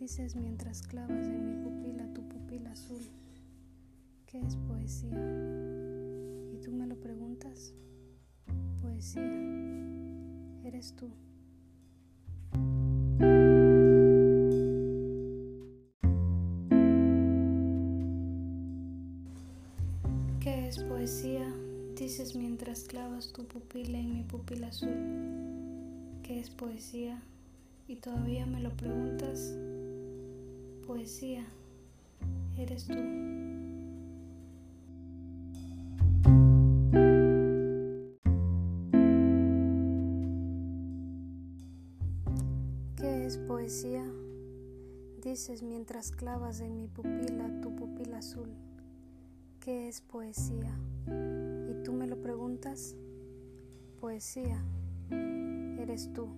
Dices mientras clavas en mi pupila tu pupila azul, ¿qué es poesía? Y tú me lo preguntas, poesía, eres tú. ¿Qué es poesía? Dices mientras clavas tu pupila en mi pupila azul. ¿Qué es poesía? Y todavía me lo preguntas. Poesía, eres tú. ¿Qué es poesía? Dices mientras clavas en mi pupila tu pupila azul. ¿Qué es poesía? Y tú me lo preguntas. Poesía, eres tú.